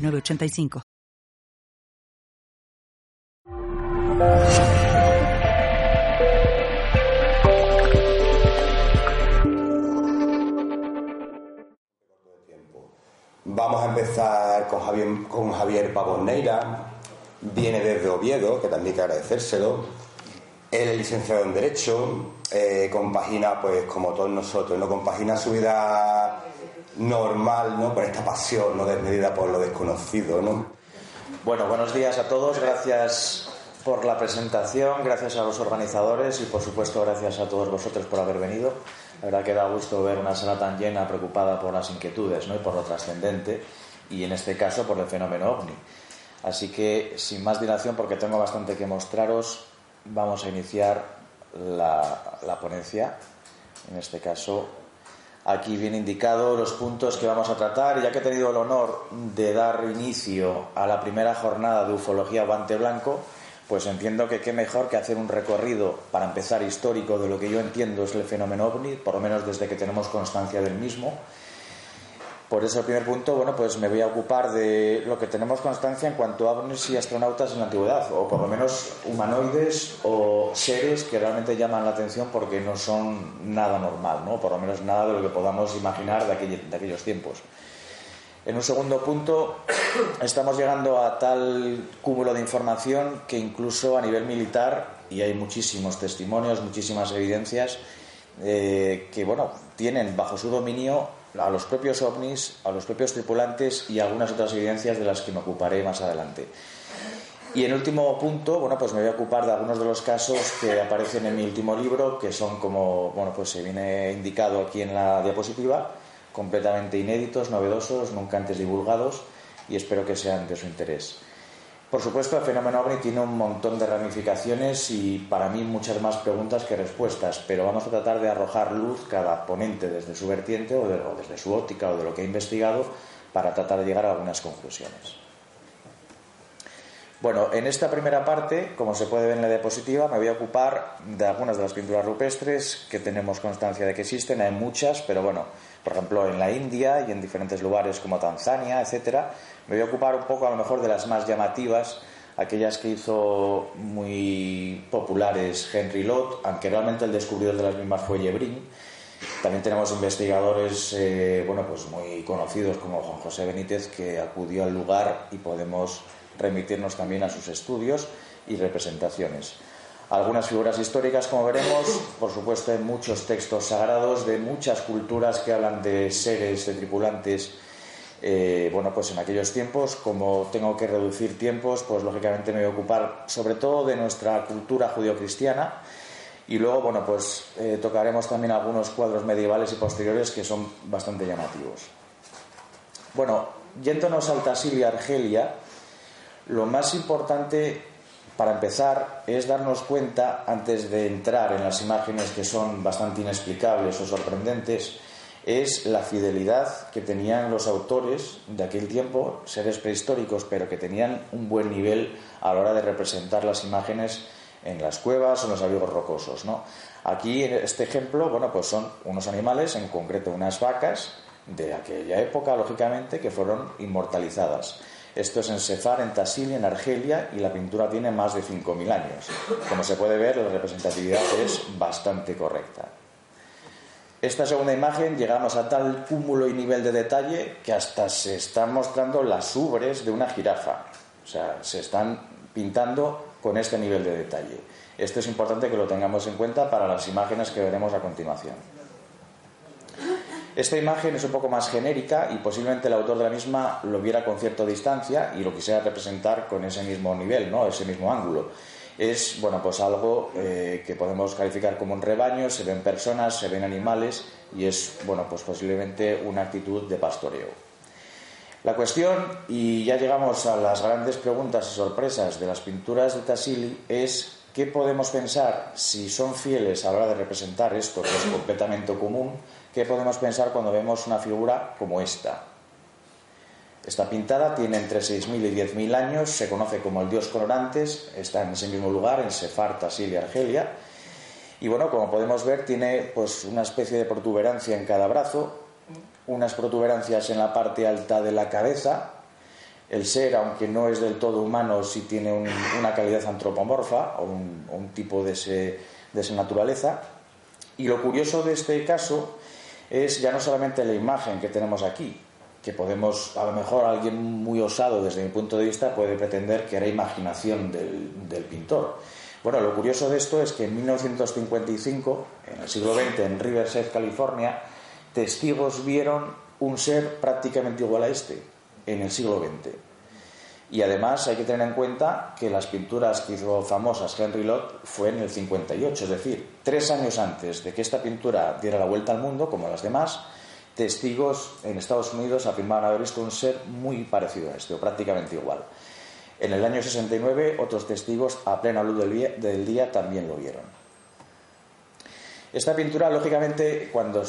985. Vamos a empezar con Javier, con Javier Neira. Viene desde Oviedo, que también hay que agradecérselo. Él es licenciado en Derecho, eh, compagina, pues como todos nosotros, no compagina su vida normal, ¿no? Con esta pasión, ¿no? Desmedida por lo desconocido, ¿no? Bueno, buenos días a todos. Gracias por la presentación, gracias a los organizadores y, por supuesto, gracias a todos vosotros por haber venido. La verdad que da gusto ver una sala tan llena, preocupada por las inquietudes ¿no? y por lo trascendente, y en este caso por el fenómeno ovni. Así que, sin más dilación, porque tengo bastante que mostraros, vamos a iniciar la, la ponencia. En este caso, Aquí viene indicado los puntos que vamos a tratar. Ya que he tenido el honor de dar inicio a la primera jornada de ufología guante blanco, pues entiendo que qué mejor que hacer un recorrido para empezar histórico de lo que yo entiendo es el fenómeno ovni, por lo menos desde que tenemos constancia del mismo por eso el primer punto, bueno, pues me voy a ocupar de lo que tenemos constancia en cuanto a ovnis y astronautas en la antigüedad, o por lo menos humanoides o seres que realmente llaman la atención porque no son nada normal, ¿no? Por lo menos nada de lo que podamos imaginar de, aquellos tiempos. En un segundo punto, estamos llegando a tal cúmulo de información que incluso a nivel militar, y hay muchísimos testimonios, muchísimas evidencias, eh, que bueno, tienen bajo su dominio a los propios ovnis, a los propios tripulantes y algunas otras evidencias de las que me ocuparé más adelante. Y en último punto, bueno, pues me voy a ocupar de algunos de los casos que aparecen en mi último libro, que son como, bueno, pues se viene indicado aquí en la diapositiva, completamente inéditos, novedosos, nunca antes divulgados y espero que sean de su interés. Por supuesto, el fenómeno OVNI tiene un montón de ramificaciones y para mí muchas más preguntas que respuestas, pero vamos a tratar de arrojar luz cada ponente desde su vertiente o, desde su óptica o de lo que ha investigado para tratar de llegar a algunas conclusiones. Bueno, en esta primera parte, como se puede ver en la diapositiva, me voy a ocupar de algunas de las pinturas rupestres que tenemos constancia de que existen. Hay muchas, pero bueno, por ejemplo, en la India y en diferentes lugares como Tanzania, etcétera. Me voy a ocupar un poco a lo mejor de las más llamativas, aquellas que hizo muy populares Henry Lott, aunque realmente el descubridor de las mismas fue Yebrin. También tenemos investigadores eh, bueno, pues muy conocidos como Juan José Benítez, que acudió al lugar y podemos remitirnos también a sus estudios y representaciones algunas figuras históricas, como veremos, por supuesto, hay muchos textos sagrados de muchas culturas que hablan de seres, de tripulantes. Eh, bueno, pues en aquellos tiempos, como tengo que reducir tiempos, pues lógicamente me voy a ocupar sobre todo de nuestra cultura judio-cristiana y luego, bueno, pues eh, tocaremos también algunos cuadros medievales y posteriores que son bastante llamativos. Bueno, yéndonos al Tasil y Argelia, lo más importante para empezar, es darnos cuenta, antes de entrar en las imágenes que son bastante inexplicables o sorprendentes, es la fidelidad que tenían los autores de aquel tiempo, seres prehistóricos, pero que tenían un buen nivel a la hora de representar las imágenes en las cuevas o en los abrigos rocosos. ¿no? Aquí, en este ejemplo, bueno, pues son unos animales, en concreto unas vacas, de aquella época, lógicamente, que fueron inmortalizadas. Esto es en Sefar, en Tassili, en Argelia, y la pintura tiene más de 5.000 años. Como se puede ver, la representatividad es bastante correcta. Esta segunda imagen llegamos a tal cúmulo y nivel de detalle que hasta se están mostrando las ubres de una jirafa. O sea, se están pintando con este nivel de detalle. Esto es importante que lo tengamos en cuenta para las imágenes que veremos a continuación. Esta imagen es un poco más genérica y posiblemente el autor de la misma lo viera con cierta distancia y lo quisiera representar con ese mismo nivel, ¿no? ese mismo ángulo. Es bueno, pues algo eh, que podemos calificar como un rebaño, se ven personas, se ven animales y es bueno, pues posiblemente una actitud de pastoreo. La cuestión, y ya llegamos a las grandes preguntas y sorpresas de las pinturas de Tassili, es qué podemos pensar si son fieles a la hora de representar esto, que es completamente común, qué podemos pensar cuando vemos una figura como esta. Esta pintada tiene entre 6.000 y 10.000 años, se conoce como el dios Colorantes, está en ese mismo lugar, en Sefar, Tassili, Argelia. Y bueno, como podemos ver, tiene pues una especie de protuberancia en cada brazo, unas protuberancias en la parte alta de la cabeza. El ser, aunque no es del todo humano, sí tiene una calidad antropomorfa o un, tipo de, de esa naturaleza. Y lo curioso de este caso es ya no solamente la imagen que tenemos aquí, que podemos, a lo mejor alguien muy osado desde mi punto de vista puede pretender que era imaginación del, pintor. Bueno, lo curioso de esto es que en 1955, en el siglo XX, en Riverside, California, testigos vieron un ser prácticamente igual a este en el siglo XX. Y además hay que tener en cuenta que las pinturas que hizo famosas Henry Lott fue en el 58, es decir, tres años antes de que esta pintura diera la vuelta al mundo, como las demás, testigos en Estados Unidos afirmaban haber visto un ser muy parecido a este, o prácticamente igual. En el año 69, otros testigos a plena luz del día también lo vieron. Esta pintura, lógicamente, cuando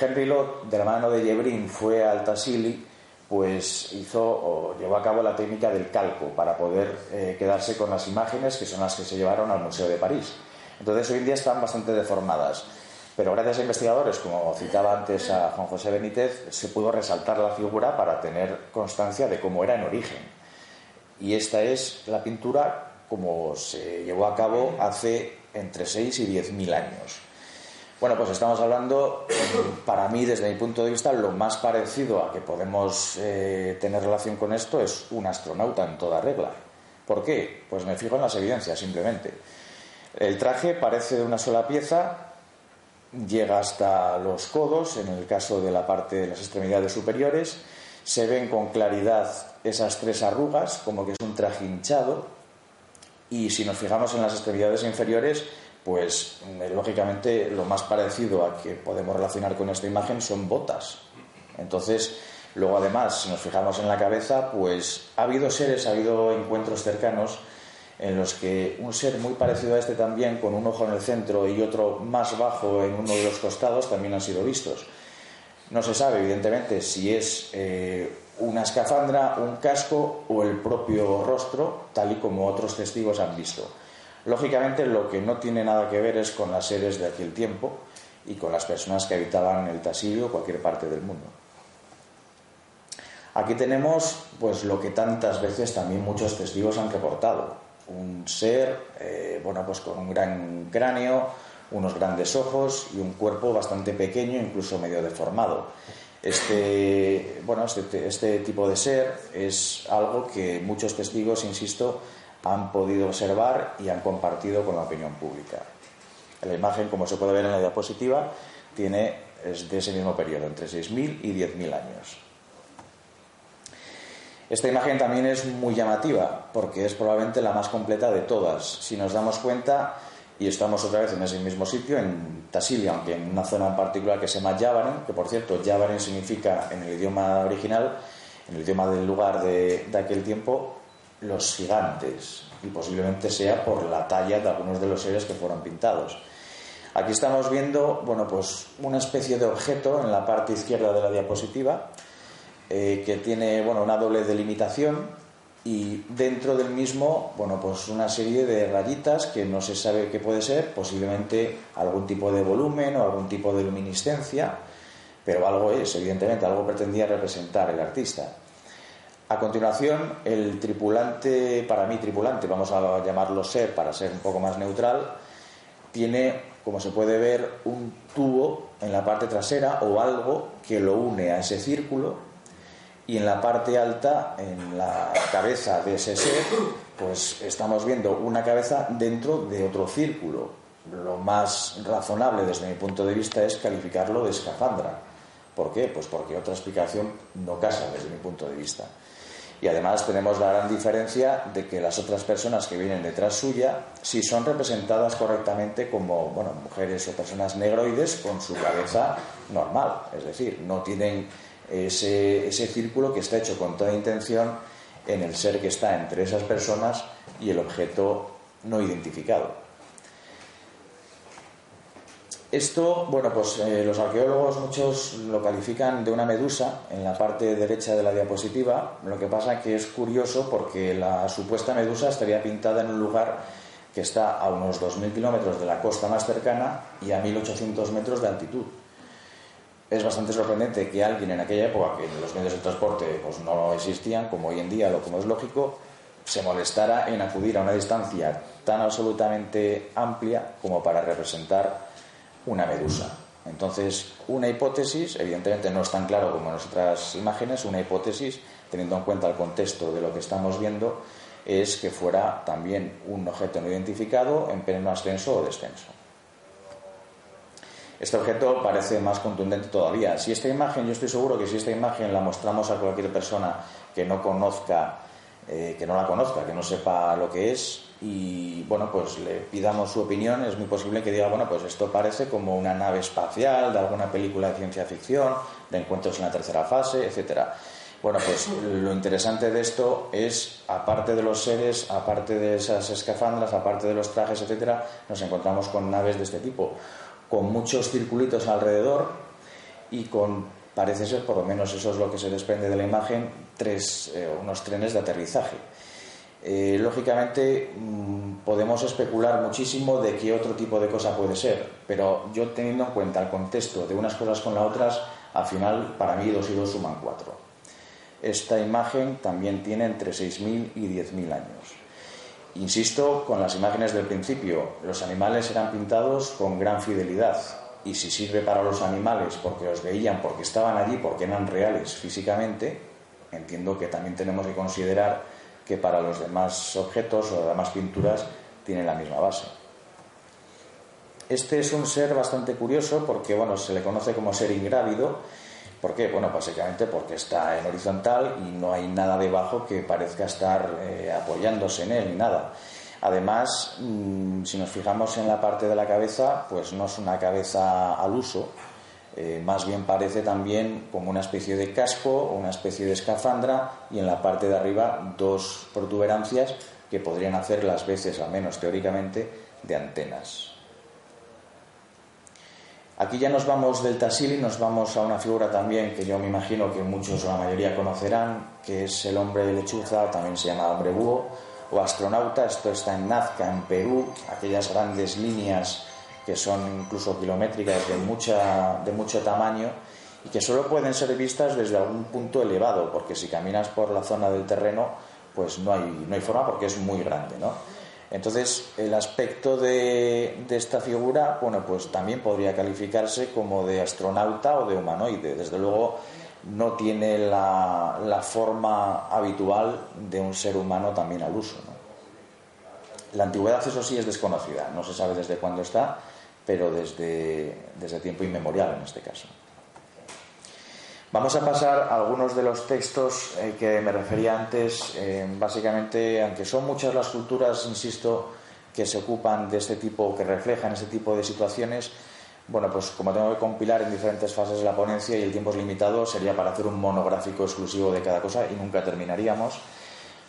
Henry Lott, de la mano de Yebrin, fue al Tassili, pues hizo o llevó a cabo la técnica del calco para poder eh, quedarse con las imágenes que son las que se llevaron al Museo de París. Entonces, hoy en día están bastante deformadas. Pero gracias a investigadores, como citaba antes a Juan José Benítez, se pudo resaltar la figura para tener constancia de cómo era en origen. Y esta es la pintura como se llevó a cabo hace entre 6 y 10 mil años. Bueno, pues estamos hablando, para mí, desde mi punto de vista, lo más parecido a que podemos eh, tener relación con esto es un astronauta en toda regla. ¿Por qué? Pues me fijo en las evidencias, simplemente. El traje parece de una sola pieza, llega hasta los codos, en el caso de la parte de las extremidades superiores, se ven con claridad esas tres arrugas, como que es un traje hinchado, y si nos fijamos en las extremidades inferiores, pues eh, lógicamente lo más parecido a que podemos relacionar con esta imagen son botas. Entonces, luego además, si nos fijamos en la cabeza, pues ha habido seres, ha habido encuentros cercanos en los que un ser muy parecido a este también, con un ojo en el centro y otro más bajo en uno de los costados, también han sido vistos. No se sabe, evidentemente, si es eh, una escafandra, un casco o el propio rostro, tal y como otros testigos han visto. Lógicamente, lo que no tiene nada que ver es con las seres de aquel tiempo y con las personas que habitaban el Tasilio o cualquier parte del mundo. Aquí tenemos pues lo que tantas veces también muchos testigos han reportado. Un ser, eh, bueno, pues con un gran cráneo, unos grandes ojos y un cuerpo bastante pequeño, incluso medio deformado. Este, bueno, este, este tipo de ser es algo que muchos testigos, insisto, han podido observar y han compartido con la opinión pública. La imagen, como se puede ver en la diapositiva, tiene, es de ese mismo periodo, entre 6.000 y 10.000 años. Esta imagen también es muy llamativa porque es probablemente la más completa de todas. Si nos damos cuenta, y estamos otra vez en ese mismo sitio, en Tasilia, aunque en una zona en particular que se llama Yavaren, que por cierto, Yavaren significa en el idioma original, en el idioma del lugar de, de aquel tiempo, los gigantes y posiblemente sea por la talla de algunos de los seres que fueron pintados. Aquí estamos viendo, bueno, pues una especie de objeto en la parte izquierda de la diapositiva eh, que tiene, bueno, una doble delimitación y dentro del mismo, bueno, pues una serie de rayitas que no se sabe qué puede ser, posiblemente algún tipo de volumen o algún tipo de luminiscencia, pero algo es, evidentemente, algo pretendía representar el artista. A continuación, el tripulante, para mí tripulante, vamos a llamarlo ser para ser un poco más neutral, tiene, como se puede ver, un tubo en la parte trasera o algo que lo une a ese círculo y en la parte alta, en la cabeza de ese ser, pues estamos viendo una cabeza dentro de otro círculo. Lo más razonable desde mi punto de vista es calificarlo de escafandra. ¿Por qué? Pues porque otra explicación no casa desde mi punto de vista. Y además tenemos la gran diferencia de que las otras personas que vienen detrás suya, si son representadas correctamente como bueno, mujeres o personas negroides con su cabeza normal, es decir, no tienen ese, ese círculo que está hecho con toda intención en el ser que está entre esas personas y el objeto no identificado. Esto, bueno, pues eh, los arqueólogos muchos lo califican de una medusa en la parte derecha de la diapositiva. Lo que pasa que es curioso porque la supuesta medusa estaría pintada en un lugar que está a unos 2.000 kilómetros de la costa más cercana y a 1.800 metros de altitud. Es bastante sorprendente que alguien en aquella época, que los medios de transporte pues, no existían, como hoy en día, lo como es lógico, se molestara en acudir a una distancia tan absolutamente amplia como para representar una medusa. Entonces, una hipótesis, evidentemente no es tan claro como en las otras imágenes, una hipótesis, teniendo en cuenta el contexto de lo que estamos viendo, es que fuera también un objeto no identificado en pleno ascenso o descenso. Este objeto parece más contundente todavía. Si esta imagen, yo estoy seguro que si esta imagen la mostramos a cualquier persona que no conozca, eh, que no la conozca, que no sepa lo que es, y bueno, pues le pidamos su opinión, es muy posible que diga, bueno, pues esto parece como una nave espacial de alguna película de ciencia ficción, de encuentros en la tercera fase, etcétera. Bueno, pues lo interesante de esto es, aparte de los seres, aparte de esas escafandras, aparte de los trajes, etcétera, nos encontramos con naves de este tipo, con muchos circulitos alrededor y con, parece ser, por lo menos eso es lo que se desprende de la imagen, tres, eh, unos trenes de aterrizaje. Eh, lógicamente mm, podemos especular muchísimo de qué otro tipo de cosa puede ser, pero yo teniendo en cuenta el contexto de unas cosas con las otras, al final para mí dos y dos suman cuatro. Esta imagen también tiene entre 6.000 y 10.000 años. Insisto con las imágenes del principio, los animales eran pintados con gran fidelidad y si sirve para los animales porque los veían, porque estaban allí, porque eran reales físicamente, entiendo que también tenemos que considerar que para los demás objetos o las demás pinturas tienen la misma base. Este es un ser bastante curioso porque bueno, se le conoce como ser ingrávido. ¿Por qué? Bueno, básicamente porque está en horizontal y no hay nada debajo que parezca estar eh, apoyándose en él ni nada. Además, mm, si nos fijamos en la parte de la cabeza, pues no es una cabeza al uso, eh, más bien parece también como una especie de casco o una especie de escafandra y en la parte de arriba dos protuberancias que podrían hacer las veces, al menos teóricamente, de antenas. Aquí ya nos vamos del Tassili, nos vamos a una figura también que yo me imagino que muchos o la mayoría conocerán, que es el hombre de lechuza, también se llama hombre búho, o astronauta. Esto está en Nazca, en Perú, aquellas grandes líneas que son incluso kilométricas de, mucha, de mucho tamaño y que solo pueden ser vistas desde algún punto elevado, porque si caminas por la zona del terreno, pues no hay, no hay forma porque es muy grande, ¿no? Entonces, el aspecto de, de, esta figura, bueno, pues también podría calificarse como de astronauta o de humanoide. Desde luego, no tiene la, la forma habitual de un ser humano también al uso. La antigüedad, eso sí, es desconocida. No se sabe desde cuándo está, pero desde, desde tiempo inmemorial en este caso. Vamos a pasar a algunos de los textos eh, que me refería antes. Eh, básicamente, aunque son muchas las culturas, insisto, que se ocupan de este tipo, que reflejan este tipo de situaciones, bueno, pues como tengo que compilar en diferentes fases la ponencia y el tiempo es limitado, sería para hacer un monográfico exclusivo de cada cosa y nunca terminaríamos.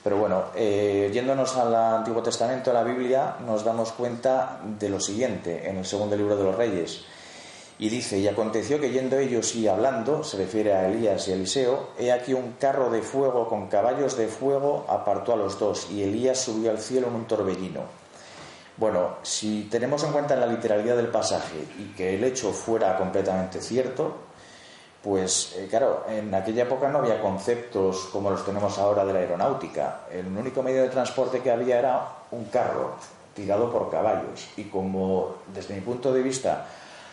Pero bueno, eh, yéndonos al Antiguo Testamento, a la Biblia, nos damos cuenta de lo siguiente en el segundo libro de los Reyes. Y dice, y aconteció que yendo ellos y hablando, se refiere a Elías y Eliseo, he aquí un carro de fuego con caballos de fuego apartó a los dos, y Elías subió al cielo en un torbellino. Bueno, si tenemos en cuenta la literalidad del pasaje y que el hecho fuera completamente cierto, pues eh, claro, en aquella época no había conceptos como los tenemos ahora de la aeronáutica. El único medio de transporte que había era un carro tirado por caballos. Y como desde mi punto de vista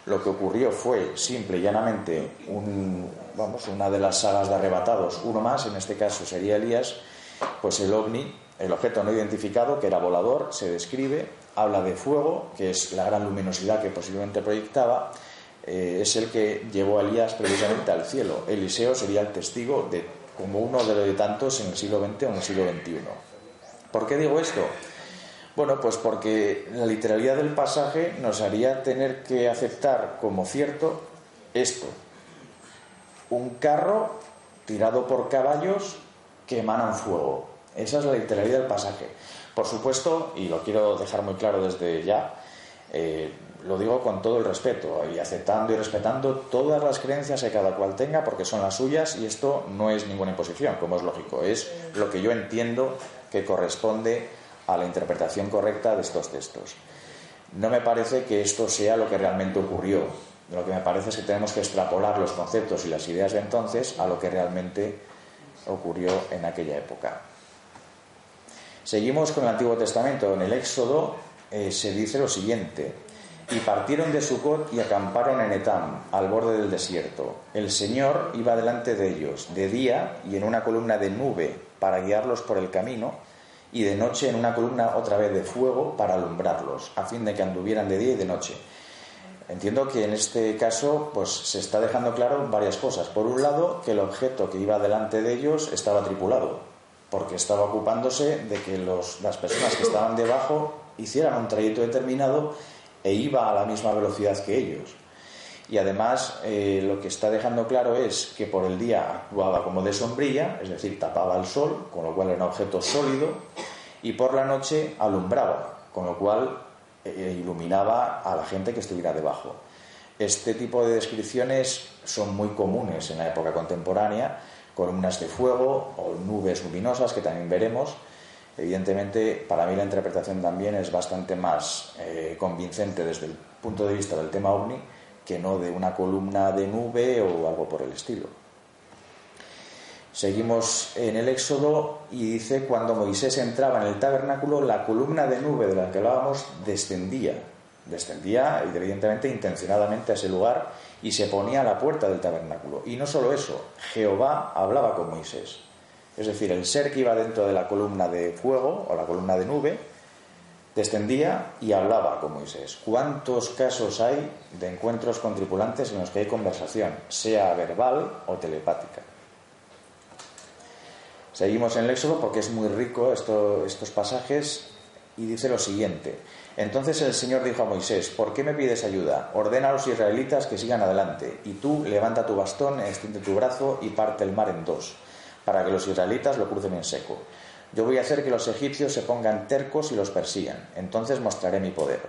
lo que ocurrió fue simple y llanamente un, vamos, una de las sagas de arrebatados, uno más, en este caso sería Elías, pues el ovni, el objeto no identificado, que era volador, se describe, habla de fuego, que es la gran luminosidad que posiblemente proyectaba, eh, es el que llevó a Elías precisamente al cielo. Eliseo sería el testigo de como uno de los tantos en el siglo XX o en el siglo XXI. ¿Por qué digo esto? Bueno, pues porque la literalidad del pasaje nos haría tener que aceptar como cierto esto. un carro tirado por caballos que emanan fuego. Esa es la literalidad del pasaje. Por supuesto, y lo quiero dejar muy claro desde ya, eh, lo digo con todo el respeto y aceptando y respetando todas las creencias que cada cual tenga porque son las suyas y esto no es ninguna imposición, como es lógico, es lo que yo entiendo que corresponde a la interpretación correcta de estos textos. No me parece que esto sea lo que realmente ocurrió. Lo que me parece es que tenemos que extrapolar los conceptos y las ideas de entonces a lo que realmente ocurrió en aquella época. Seguimos con el Antiguo Testamento. En el Éxodo eh, se dice lo siguiente: Y partieron de Sucot y acamparon en Etam, al borde del desierto. El Señor iba delante de ellos, de día y en una columna de nube para guiarlos por el camino, y de noche en una columna otra vez de fuego para alumbrarlos, a fin de que anduvieran de día y de noche. Entiendo que en este caso pues se está dejando claro varias cosas. Por un lado, que el objeto que iba delante de ellos estaba tripulado, porque estaba ocupándose de que las personas que estaban debajo hicieran un trayecto determinado e iba a la misma velocidad que ellos. Y además eh, lo que está dejando claro es que por el día actuaba como de sombrilla, es decir, tapaba el sol, con lo cual era un objeto sólido, y por la noche alumbraba, con lo cual eh, iluminaba a la gente que estuviera debajo. Este tipo de descripciones son muy comunes en la época contemporánea, columnas de fuego o nubes luminosas que también veremos. Evidentemente, para mí la interpretación también es bastante más eh, convincente desde el punto de vista del tema ovni que no de una columna de nube o algo por el estilo. Seguimos en el Éxodo y dice, cuando Moisés entraba en el tabernáculo, la columna de nube de la que hablábamos descendía, descendía evidentemente intencionadamente a ese lugar y se ponía a la puerta del tabernáculo. Y no solo eso, Jehová hablaba con Moisés. Es decir, el ser que iba dentro de la columna de fuego o la columna de nube descendía y hablaba con Moisés. ¿Cuántos casos hay de encuentros con tripulantes en los que hay conversación, sea verbal o telepática? Seguimos en el Éxodo porque es muy rico estos pasajes y dice lo siguiente. Entonces el Señor dijo a Moisés, ¿por qué me pides ayuda? Ordena a los israelitas que sigan adelante, y tú levanta tu bastón, extiende tu brazo y parte el mar en dos, para que los israelitas lo crucen en seco. Yo voy a hacer que los egipcios se pongan tercos y los persigan, entonces mostraré mi poder.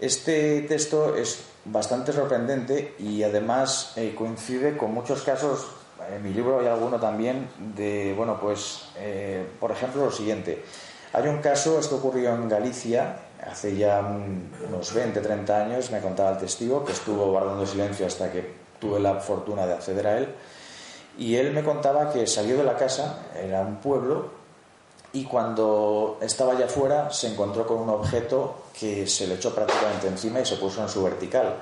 Este texto es bastante sorprendente y además eh, coincide con muchos casos en mi libro hay alguno también de, bueno, pues, eh, por ejemplo, lo siguiente. Hay un caso, esto ocurrió en Galicia, hace ya unos 20, 30 años, me contaba el testigo, que estuvo guardando silencio hasta que tuve la fortuna de acceder a él, y él me contaba que salió de la casa, era un pueblo, y cuando estaba ya fuera se encontró con un objeto que se le echó prácticamente encima y se puso en su vertical.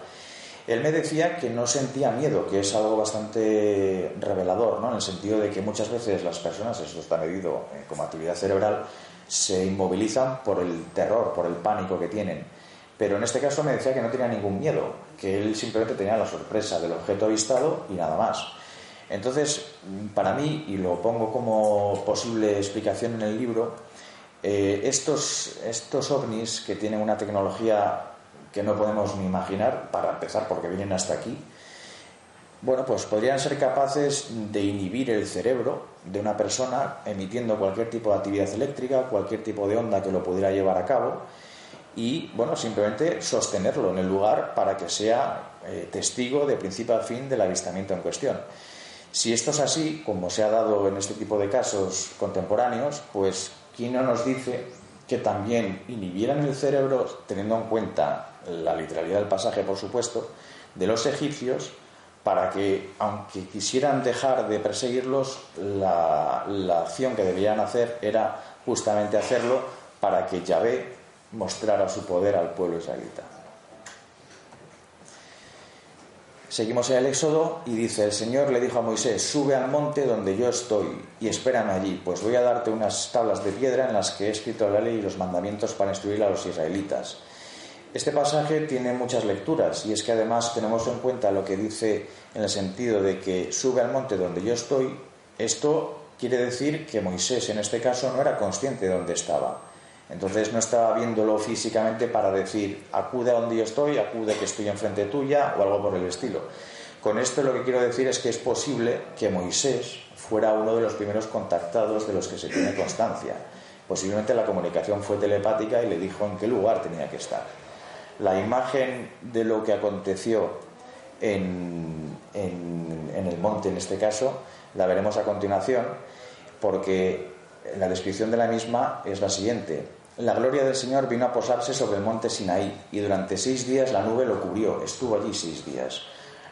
Él me decía que no sentía miedo, que es algo bastante revelador, ¿no? en el sentido de que muchas veces las personas, esto está medido eh, como actividad cerebral, se inmovilizan por el terror, por el pánico que tienen. Pero en este caso me decía que no tenía ningún miedo, que él simplemente tenía la sorpresa del objeto avistado y nada más. Entonces, para mí, y lo pongo como posible explicación en el libro, eh, estos, estos ovnis que tienen una tecnología que no podemos ni imaginar, para empezar, porque vienen hasta aquí, bueno, pues podrían ser capaces de inhibir el cerebro de una persona emitiendo cualquier tipo de actividad eléctrica, cualquier tipo de onda que lo pudiera llevar a cabo y, bueno, simplemente sostenerlo en el lugar para que sea eh, testigo de principio a fin del avistamiento en cuestión. Si esto es así, como se ha dado en este tipo de casos contemporáneos, pues ¿quién no nos dice que también inhibieran el cerebro, teniendo en cuenta la literalidad del pasaje, por supuesto, de los egipcios, para que, aunque quisieran dejar de perseguirlos, la, acción que debían hacer era justamente hacerlo para que Yahvé mostrara su poder al pueblo israelita. Seguimos en el Éxodo y dice, el Señor le dijo a Moisés, sube al monte donde yo estoy y espérame allí, pues voy a darte unas tablas de piedra en las que he escrito la ley y los mandamientos para instruir a los israelitas. Este pasaje tiene muchas lecturas y es que además tenemos en cuenta lo que dice en el sentido de que sube al monte donde yo estoy. Esto quiere decir que Moisés en este caso no era consciente de dónde estaba entonces no estaba viéndolo físicamente para decir, acude a donde yo estoy, acude que estoy enfrente tuya o algo por el estilo. Con esto lo que quiero decir es que es posible que Moisés fuera uno de los primeros contactados de los que se tiene constancia. Posiblemente la comunicación fue telepática y le dijo en qué lugar tenía que estar. La imagen de lo que aconteció en, en el monte, en este caso, la veremos a continuación, porque la descripción de la misma es la siguiente. La gloria del Señor vino a posarse sobre el monte Sinaí y durante seis días la nube lo cubrió. Estuvo allí seis días.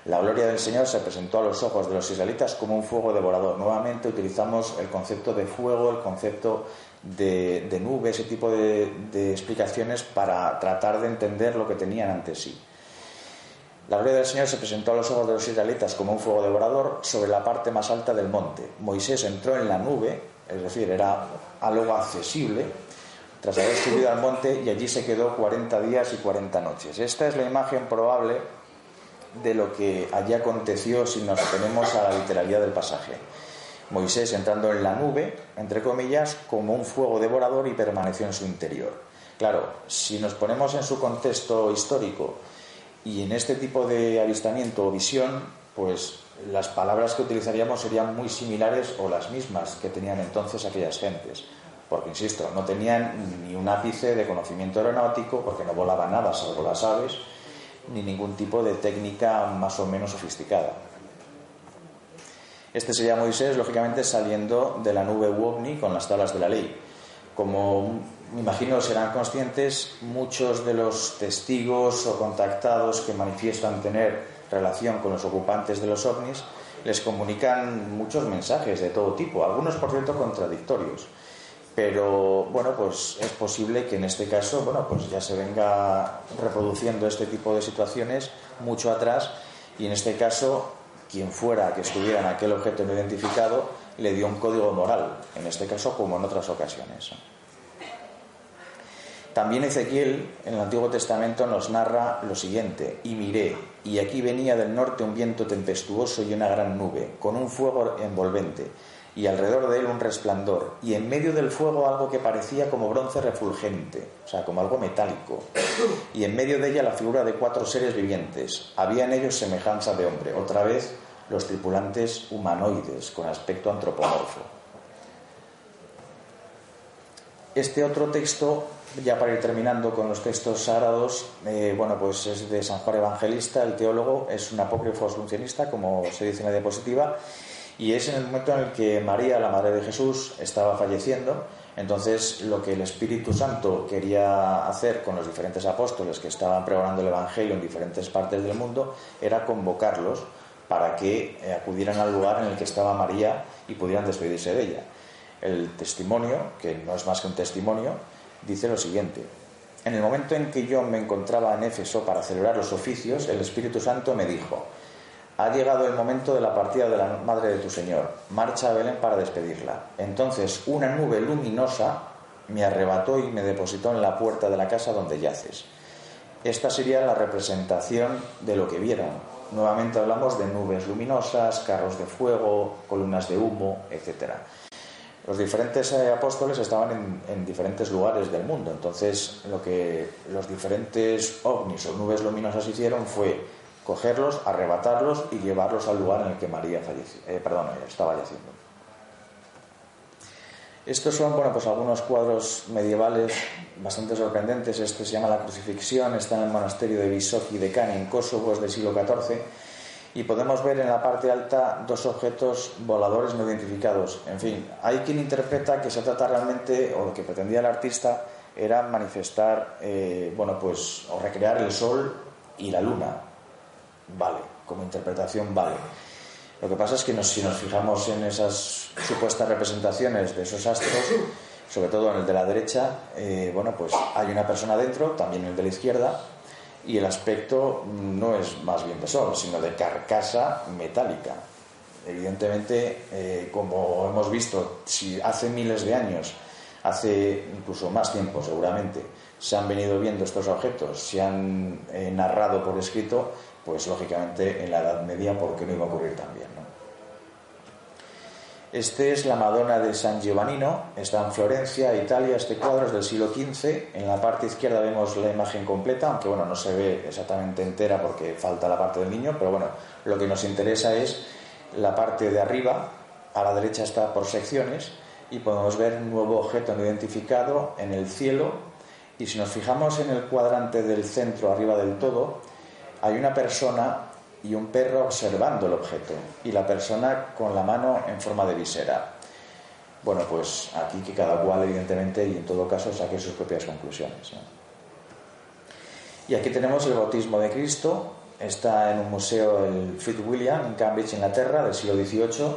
La gloria del Señor se presentó a los ojos de los israelitas como un fuego devorador. Nuevamente utilizamos el concepto de fuego, el concepto de, nube, ese tipo de, de explicaciones para tratar de entender lo que tenían ante sí. La gloria del Señor se presentó a los ojos de los israelitas como un fuego devorador sobre la parte más alta del monte. Moisés entró en la nube, es decir, era algo accesible, tras haber subido al monte y allí se quedó 40 días y 40 noches. Esta es la imagen probable de lo que allí aconteció si nos atenemos a la literalidad del pasaje. Moisés entrando en la nube, entre comillas, como un fuego devorador y permaneció en su interior. Claro, si nos ponemos en su contexto histórico y en este tipo de avistamiento o visión, pues las palabras que utilizaríamos serían muy similares o las mismas que tenían entonces aquellas gentes porque insisto, no tenían ni un ápice de conocimiento aeronáutico, porque no volaban nada salvo las aves, ni ningún tipo de técnica más o menos sofisticada. Este sería Moisés, lógicamente, saliendo de la nube ovni con las tablas de la ley. Como me imagino serán conscientes, muchos de los testigos o contactados que manifiestan tener relación con los ocupantes de los ovnis les comunican muchos mensajes de todo tipo, algunos por cierto contradictorios. Pero bueno, pues es posible que en este caso, bueno, pues ya se venga reproduciendo este tipo de situaciones mucho atrás y en este caso quien fuera que estuviera en aquel objeto no identificado le dio un código moral, en este caso como en otras ocasiones. También Ezequiel en el Antiguo Testamento nos narra lo siguiente, y miré, y aquí venía del norte un viento tempestuoso y una gran nube, con un fuego envolvente y alrededor de él un resplandor, y en medio del fuego algo que parecía como bronce refulgente, o sea, como algo metálico, y en medio de ella la figura de cuatro seres vivientes. Había en ellos semejanza de hombre, otra vez los tripulantes humanoides, con aspecto antropomorfo. Este otro texto, ya para ir terminando con los textos sagrados, eh, bueno, pues es de San Juan Evangelista, el teólogo, es un apócrifo asuncionista, como se dice en la diapositiva, y es en el momento en el que María, la Madre de Jesús, estaba falleciendo. Entonces, lo que el Espíritu Santo quería hacer con los diferentes apóstoles que estaban pregonando el Evangelio en diferentes partes del mundo era convocarlos para que eh, acudieran al lugar en el que estaba María y pudieran despedirse de ella. El testimonio, que no es más que un testimonio, dice lo siguiente. En el momento en que yo me encontraba en Éfeso para celebrar los oficios, el Espíritu Santo me dijo, ha llegado el momento de la partida de la madre de tu Señor. Marcha a Belén para despedirla. Entonces una nube luminosa me arrebató y me depositó en la puerta de la casa donde yaces. Esta sería la representación de lo que vieron. Nuevamente hablamos de nubes luminosas, carros de fuego, columnas de humo, etc. Los diferentes eh, apóstoles estaban en, en, diferentes lugares del mundo, entonces lo que los diferentes ovnis o nubes luminosas hicieron fue cogerlos, arrebatarlos y llevarlos al lugar en el que María eh, perdón, estaba yaciendo. Estos son bueno, pues algunos cuadros medievales bastante sorprendentes. Este se llama La Crucifixión, está en el monasterio de Visoki de Cani, en Kosovo, es del siglo XIV. Y podemos ver en la parte alta dos objetos voladores no identificados. En fin, hay quien interpreta que se trata realmente, o lo que pretendía el artista, era manifestar, eh, bueno, pues, o recrear el sol y la luna, vale, como interpretación vale. Lo que pasa es que si nos fijamos en esas supuestas representaciones de esos astros, sobre todo en el de la derecha, eh, bueno, pues hay una persona dentro, también el de la izquierda, y el aspecto no es más bien de sol, sino de carcasa metálica. Evidentemente, eh, como hemos visto, si hace miles de años, hace incluso más tiempo seguramente, se han venido viendo estos objetos, se han eh, narrado por escrito, pues lógicamente en la Edad Media, ¿por qué no iba a ocurrir también? Este es la Madonna de San Giovannino, está en Florencia, Italia, este cuadro es del siglo XV, en la parte izquierda vemos la imagen completa, aunque bueno, no se ve exactamente entera porque falta la parte del niño, pero bueno, lo que nos interesa es la parte de arriba, a la derecha está por secciones, y podemos ver un nuevo objeto no identificado en el cielo, y si nos fijamos en el cuadrante del centro, arriba del todo, hay una persona y un perro observando el objeto y la persona con la mano en forma de visera. Bueno, pues aquí que cada cual evidentemente y en todo caso saque sus propias conclusiones. Y aquí tenemos el bautismo de Cristo, está en un museo, el Fitzwilliam, en Cambridge, Inglaterra, del siglo XVIII,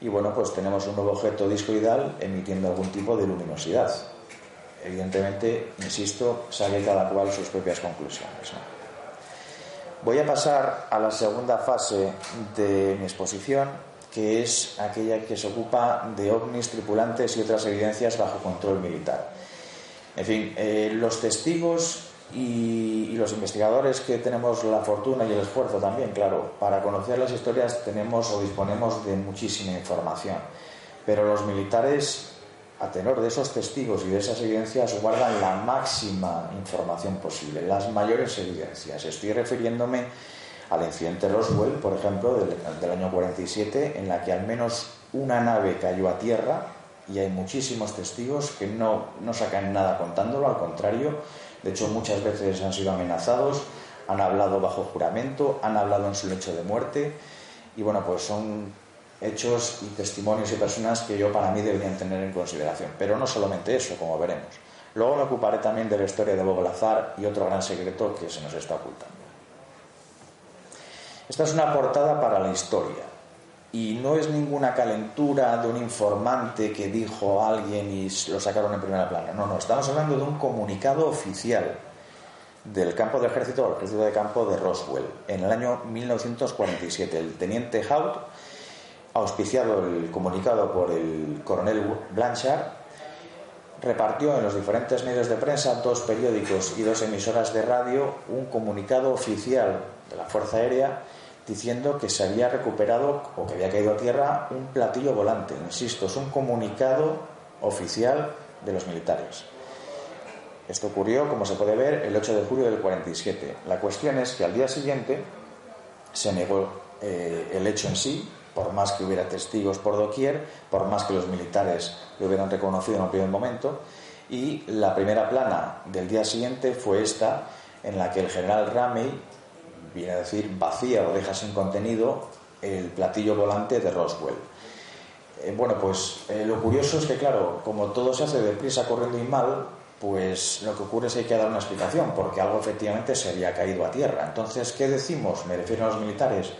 y bueno, pues tenemos un nuevo objeto discoidal emitiendo algún tipo de luminosidad. Evidentemente, insisto, saque cada cual sus propias conclusiones. Voy a pasar a la segunda fase de mi exposición, que es aquella que se ocupa de ovnis, tripulantes y otras evidencias bajo control militar. En fin, eh, los testigos y, los investigadores que tenemos la fortuna y el esfuerzo también, claro, para conocer las historias tenemos o disponemos de muchísima información. Pero los militares a tenor de esos testigos y de esas evidencias, guardan la máxima información posible, las mayores evidencias. Estoy refiriéndome al incidente Roswell, por ejemplo, del, año 47, en la que al menos una nave cayó a tierra y hay muchísimos testigos que no, no sacan nada contándolo, al contrario, de hecho muchas veces han sido amenazados, han hablado bajo juramento, han hablado en su lecho de muerte y bueno, pues son hechos y testimonios y personas que yo para mí deberían tener en consideración. Pero no solamente eso, como veremos. Luego me ocuparé también de la historia de Bob Lazar y otro gran secreto que se nos está ocultando. Esta es una portada para la historia y no es ninguna calentura de un informante que dijo a alguien y lo sacaron en primera plana. No, no, estamos hablando de un comunicado oficial del campo de ejército, el ejército de campo de Roswell, en el año 1947. El teniente Hout auspiciado el comunicado por el coronel Blanchard, repartió en los diferentes medios de prensa, dos periódicos y dos emisoras de radio, un comunicado oficial de la Fuerza Aérea diciendo que se había recuperado o que había caído a tierra un platillo volante. Insisto, es un comunicado oficial de los militares. Esto ocurrió, como se puede ver, el 8 de julio del 47. La cuestión es que al día siguiente se negó eh, el hecho en sí, por más que hubiera testigos por doquier, por más que los militares lo hubieran reconocido en un primer momento. Y la primera plana del día siguiente fue esta, en la que el general Ramey viene a decir vacía o deja sin contenido el platillo volante de Roswell. Eh, bueno, pues eh, lo curioso es que, claro, como todo se hace deprisa, corriendo y mal, pues lo que ocurre es que hay que dar una explicación, porque algo efectivamente se había caído a tierra. Entonces, ¿qué decimos? Me refiero a los militares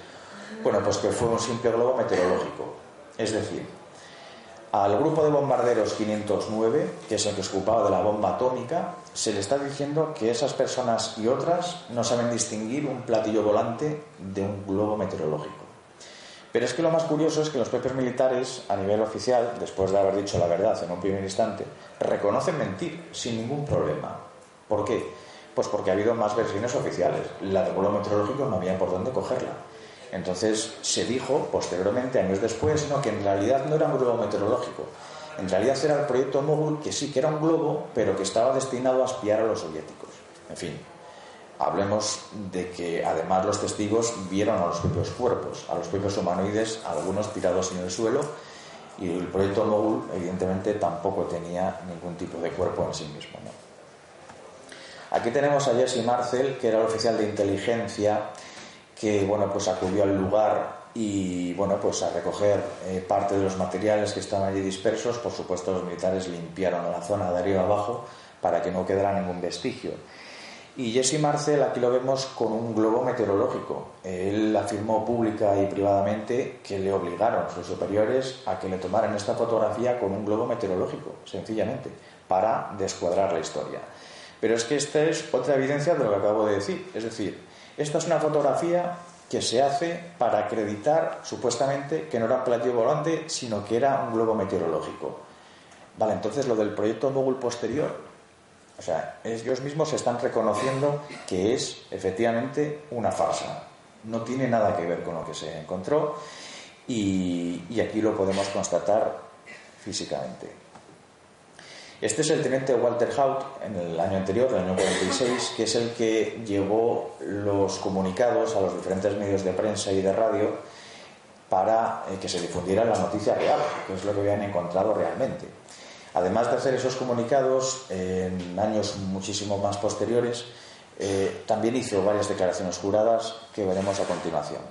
bueno, pues que fue un simple globo meteorológico. Es decir, al grupo de bombarderos 509, que es el que se ocupaba de la bomba atómica, se le está diciendo que esas personas y otras no saben distinguir un platillo volante de un globo meteorológico. Pero es que lo más curioso es que los propios militares, a nivel oficial, después de haber dicho la verdad en un primer instante, reconocen mentir sin ningún problema. ¿Por qué? Pues porque ha habido más versiones oficiales. La del globo meteorológico no había por dónde cogerla. Entonces se dijo posteriormente, años después, que en realidad no era un globo meteorológico. En realidad era el proyecto Mogul, que sí que era un globo, pero que estaba destinado a espiar a los soviéticos. En fin, hablemos de que además los testigos vieron a los propios cuerpos, a los propios humanoides, algunos tirados en el suelo, y el proyecto Mogul, evidentemente, tampoco tenía ningún tipo de cuerpo en sí mismo. Aquí tenemos a Jesse Marcel, que era el oficial de inteligencia que bueno, pues acudió al lugar y bueno, pues a recoger eh, parte de los materiales que estaban allí dispersos. Por supuesto, los militares limpiaron la zona de arriba abajo para que no quedara ningún vestigio. Y Jesse Marcel aquí lo vemos con un globo meteorológico. Él afirmó pública y privadamente que le obligaron sus superiores a que le tomaran esta fotografía con un globo meteorológico, sencillamente, para descuadrar la historia. Pero es que esta es otra evidencia de lo que acabo de decir. Es decir, esta es una fotografía que se hace para acreditar supuestamente que no era un platillo volante, sino que era un globo meteorológico. Vale, entonces lo del proyecto Mogul posterior, o sea, ellos mismos están reconociendo que es efectivamente una farsa. No tiene nada que ver con lo que se encontró y, y aquí lo podemos constatar físicamente. Este es el teniente Walter Haut en el año anterior, el año 46, que es el que llevó los comunicados a los diferentes medios de prensa y de radio para eh, que se difundiera la noticia real, que es lo que habían encontrado realmente. Además de hacer esos comunicados, en años muchísimo más posteriores, eh, también hizo varias declaraciones juradas que veremos a continuación.